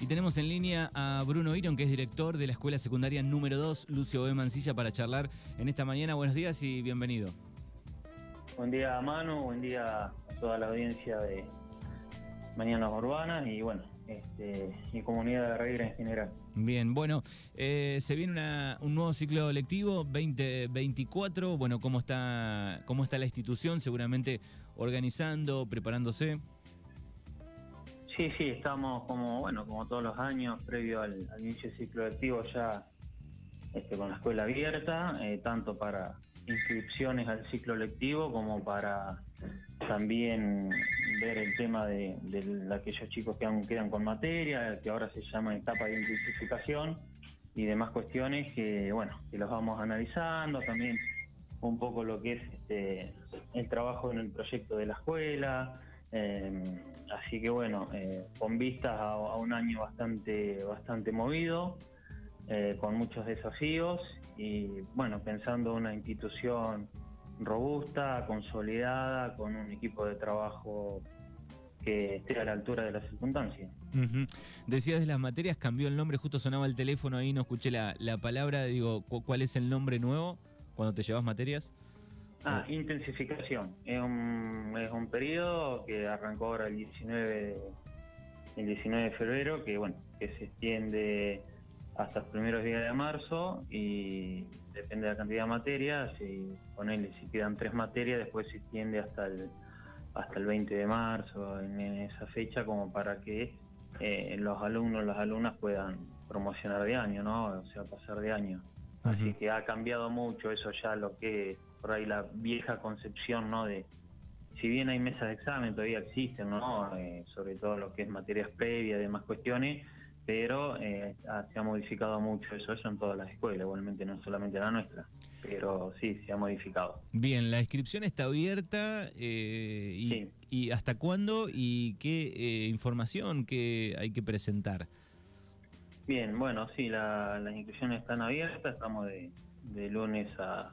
Y tenemos en línea a Bruno Iron, que es director de la Escuela Secundaria número 2, Lucio B. Mancilla, para charlar en esta mañana. Buenos días y bienvenido. Buen día, Manu. Buen día a toda la audiencia de Mañanas Urbanas y bueno, este, y comunidad de Reira en general. Bien, bueno, eh, se viene un nuevo ciclo lectivo 2024. Bueno, ¿cómo está, ¿cómo está la institución? Seguramente organizando, preparándose. Sí, sí, estamos como, bueno, como todos los años, previo al, inicio del ciclo lectivo ya este, con la escuela abierta, eh, tanto para inscripciones al ciclo lectivo como para también ver el tema de, aquellos chicos que aún quedan con materia, que ahora se llama etapa de intensificación y demás cuestiones que, bueno, que los vamos analizando, también un poco lo que es este, el trabajo en el proyecto de la escuela, eh, así que bueno, eh, con vistas a, un año bastante, bastante movido, eh, con muchos desafíos y bueno, pensando una institución robusta, consolidada, con un equipo de trabajo que esté a la altura de las circunstancias. Decías de las materias, cambió el nombre, justo sonaba el teléfono ahí, no escuché la, la palabra, digo, ¿cuál es el nombre nuevo cuando te llevas materias? Ah, intensificación. Es un, es un periodo que arrancó ahora el 19 el 19 de febrero, que bueno, que se extiende hasta los primeros días de marzo y depende de la cantidad de materias, si ponele si quedan tres materias, después se extiende hasta el hasta el 20 de marzo, en, esa fecha, como para que eh, los alumnos, las alumnas puedan promocionar de año, ¿no? O sea, pasar de año. Así que ha cambiado mucho eso ya lo que por ahí la vieja concepción, ¿no? De si bien hay mesas de examen, todavía existen, ¿no? Eh, sobre todo lo que es materias previas, y demás cuestiones, pero eh, se ha modificado mucho eso, eso en todas las escuelas, igualmente no solamente la nuestra, pero sí, se ha modificado. Bien, la inscripción está abierta eh, y, hasta cuándo y qué eh, información que hay que presentar. Bien, bueno, sí, las inscripciones están abiertas, estamos de, lunes a,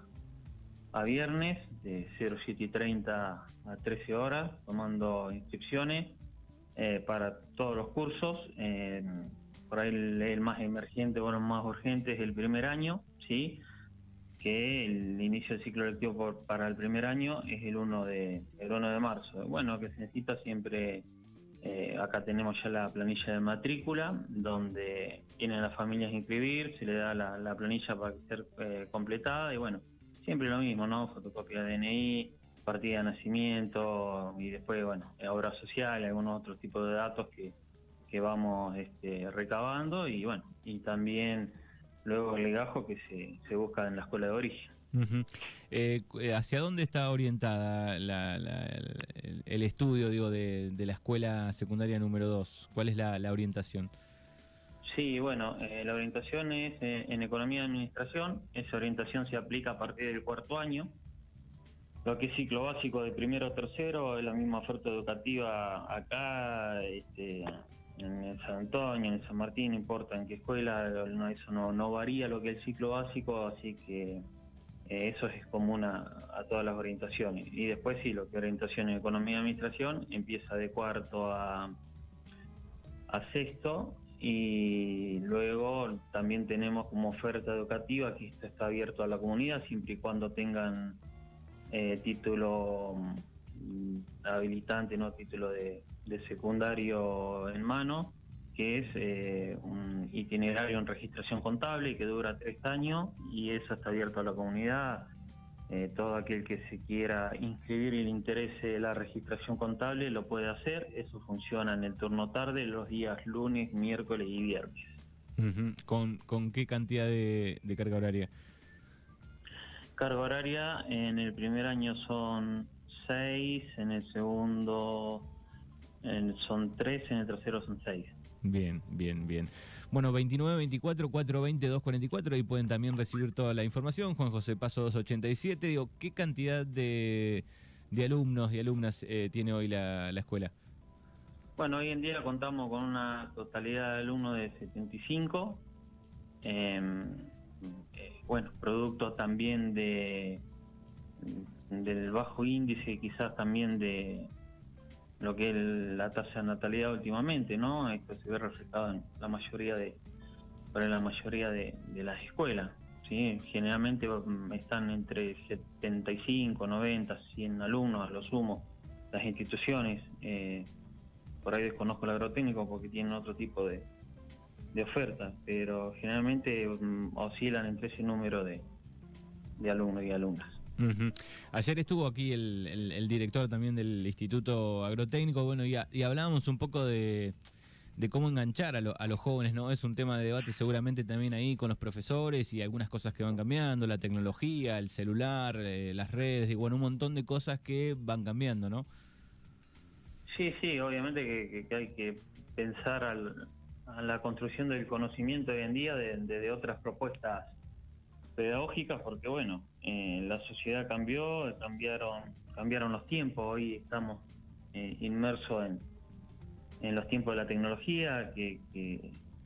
a viernes, de 07 y 30 a 13 horas, tomando inscripciones para todos los cursos por ahí el, más emergente, bueno, más urgente es el primer año, ¿sí? que el inicio del ciclo lectivo para el primer año es el 1 de, el 1 de marzo. Bueno, que se necesita siempre, eh, acá tenemos ya la planilla de matrícula, donde tienen las familias a inscribir, se le da la, planilla para ser eh, completada y bueno, siempre lo mismo, ¿no? Fotocopia de DNI, partida de nacimiento y después, bueno, obra social, algunos otros tipos de datos que que vamos este, recabando y bueno, y también luego el legajo que se, se busca en la escuela de origen. Eh, ¿Hacia dónde está orientada el, estudio digo, de, la escuela secundaria número 2? ¿Cuál es la, orientación? Sí, bueno, eh, la orientación es eh, en economía y administración. Esa orientación se aplica a partir del cuarto año. Lo que es ciclo básico de primero a tercero es la misma oferta educativa acá, este, en San Antonio, en San Martín, no importa en qué escuela, no, eso no, varía lo que es el ciclo básico, así que eh, eso es común a, todas las orientaciones. Y después sí, lo que es orientación en economía y administración empieza de cuarto a sexto y luego también tenemos como oferta educativa que esto está abierto a la comunidad siempre y cuando tengan eh, título mm, habilitante, no título de, secundario en mano, que es eh, un itinerario en registración contable que dura tres años y eso está abierto a la comunidad. Eh, todo aquel que se quiera inscribir y le interese la registración contable lo puede hacer. Eso funciona en el turno tarde los días lunes, miércoles y viernes. ¿Con, qué cantidad de carga horaria? Carga horaria en el primer año son seis, en el segundo son tres, en el tercero son seis. Bien, bien, bien. Bueno, 29, 24, 420, 244, ahí pueden también recibir toda la información. Juan José Paso 287, digo, ¿qué cantidad de, alumnos y alumnas eh, tiene hoy la, escuela? Bueno, hoy en día contamos con una totalidad de alumnos de 75. Em, eh, bueno, producto también de del bajo índice, quizás también de, lo que es la tasa de natalidad últimamente, ¿no? Esto se ve reflejado en la mayoría de, para la mayoría de, las escuelas, ¿sí? Generalmente mm, están entre 75, 90, 100 alumnos a lo sumo las instituciones. Eh, por ahí desconozco el agrotécnico porque tienen otro tipo de, de oferta, pero generalmente mm, oscilan entre ese número de, de alumnos y alumnas. Ayer estuvo aquí el, director también del Instituto Agrotécnico, bueno, y, y hablábamos un poco de, cómo enganchar a, los jóvenes, ¿no? Es un tema de debate seguramente también ahí con los profesores y algunas cosas que van cambiando, la tecnología, el celular, eh, las redes, y bueno, un montón de cosas que van cambiando, ¿no? Sí, sí, obviamente que, hay que pensar a la construcción del conocimiento hoy en día de otras propuestas pedagógicas porque bueno, eh, la sociedad cambió, cambiaron, cambiaron los tiempos, hoy estamos eh, inmersos en, en los tiempos de la tecnología, que,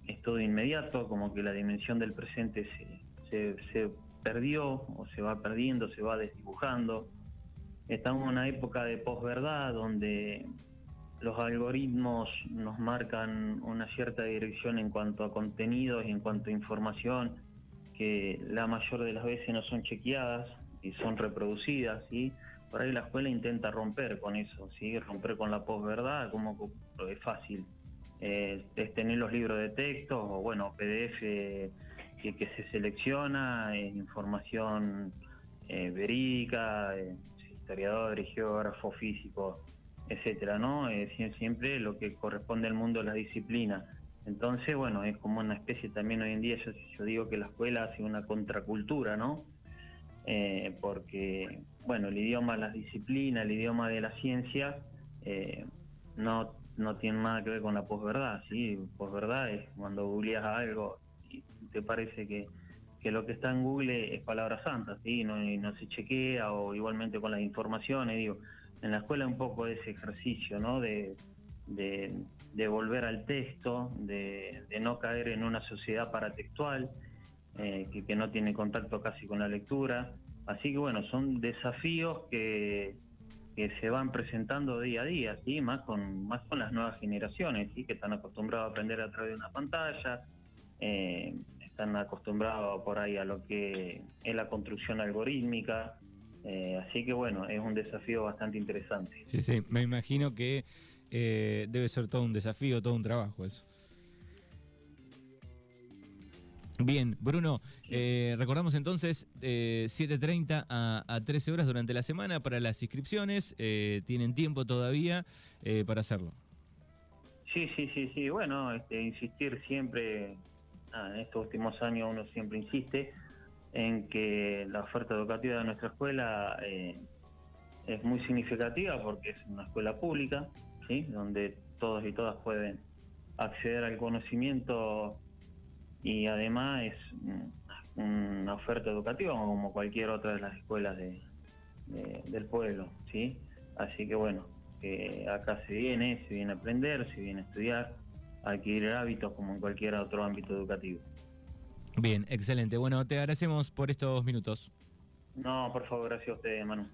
es todo inmediato, como que la dimensión del presente se, se, perdió o se va perdiendo, se va desdibujando. Estamos en una época de posverdad donde los algoritmos nos marcan una cierta dirección en cuanto a contenidos y en cuanto a información que la mayor de las veces no son chequeadas y son reproducidas, y por ahí la escuela intenta romper con eso, ¿sí? romper con la posverdad, como es fácil. Eh, es tener los libros de texto o bueno, PDF que, se selecciona, información eh, verídica, eh, historiadores, geógrafos, físicos, etcétera, ¿no? siempre lo que corresponde al mundo de la disciplina entonces, bueno, es como una especie también hoy en día, yo, yo digo que la escuela hace una contracultura, ¿no? Eh, porque, bueno, el idioma, las disciplinas, el idioma de la ciencia, eh, no, no tiene nada que ver con la posverdad, ¿sí? Posverdad es cuando googleas algo y te parece que, lo que está en Google es palabra santa, ¿sí? No, y no se chequea, o igualmente con las informaciones, digo, en la escuela un poco ese ejercicio, ¿no? De, volver al texto, de, no caer en una sociedad paratextual, eh, que, no tiene contacto casi con la lectura. Así que bueno, son desafíos que, que se van presentando día a día, ¿sí? más, con, más con las nuevas generaciones, ¿sí? que están acostumbrados a aprender a través de una pantalla, eh, están acostumbrados por ahí a lo que es la construcción algorítmica. Eh, así que bueno, es un desafío bastante interesante. Sí, sí, me imagino que eh, debe ser todo un desafío, todo un trabajo eso. Bien, Bruno, eh, recordamos entonces 7.30 eh, a, 13 horas durante la semana para las inscripciones. tienen tiempo todavía para hacerlo. Sí, sí, sí, sí. Bueno, este, insistir siempre, en estos últimos años uno siempre insiste en que la oferta educativa de nuestra escuela es muy significativa porque es una escuela pública, donde todos y todas pueden acceder al conocimiento y además es una oferta educativa como cualquier otra de las escuelas del pueblo. ¿sí? Así que bueno, acá se viene, se viene a aprender, se viene a estudiar, a adquirir hábitos como en cualquier otro ámbito educativo. Bien, excelente. Bueno, te agradecemos por estos minutos. No, por favor, gracias a usted, Manu.